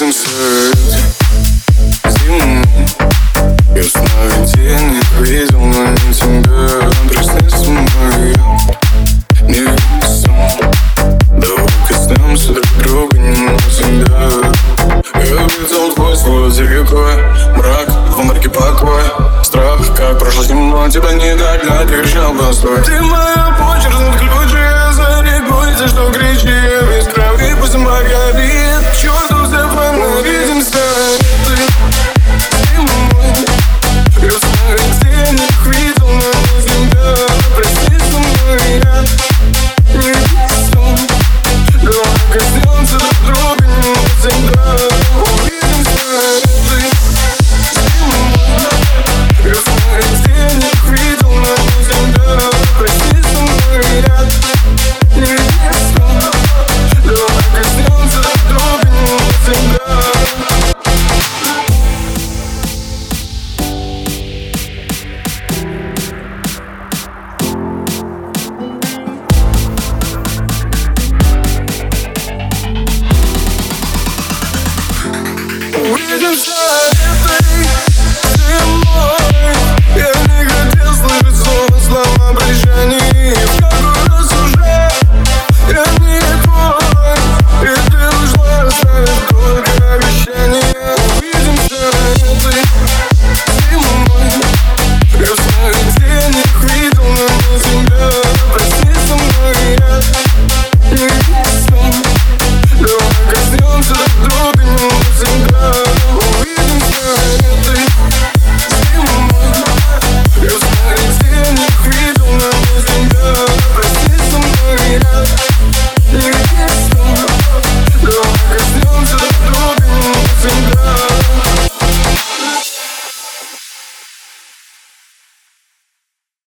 Увидим свет зиму Я снова тени видел, не тебя Приснится моя невесом Давай коснемся друг друга не навсегда Я видел твой свой далеко. Мрак в марке покой Страх, как прошло с ним, но тебя не догнать Кричал постой. Ты моя почерк, ключ, я за рекой За что кричи, Я не хотел слышать снова слова прощания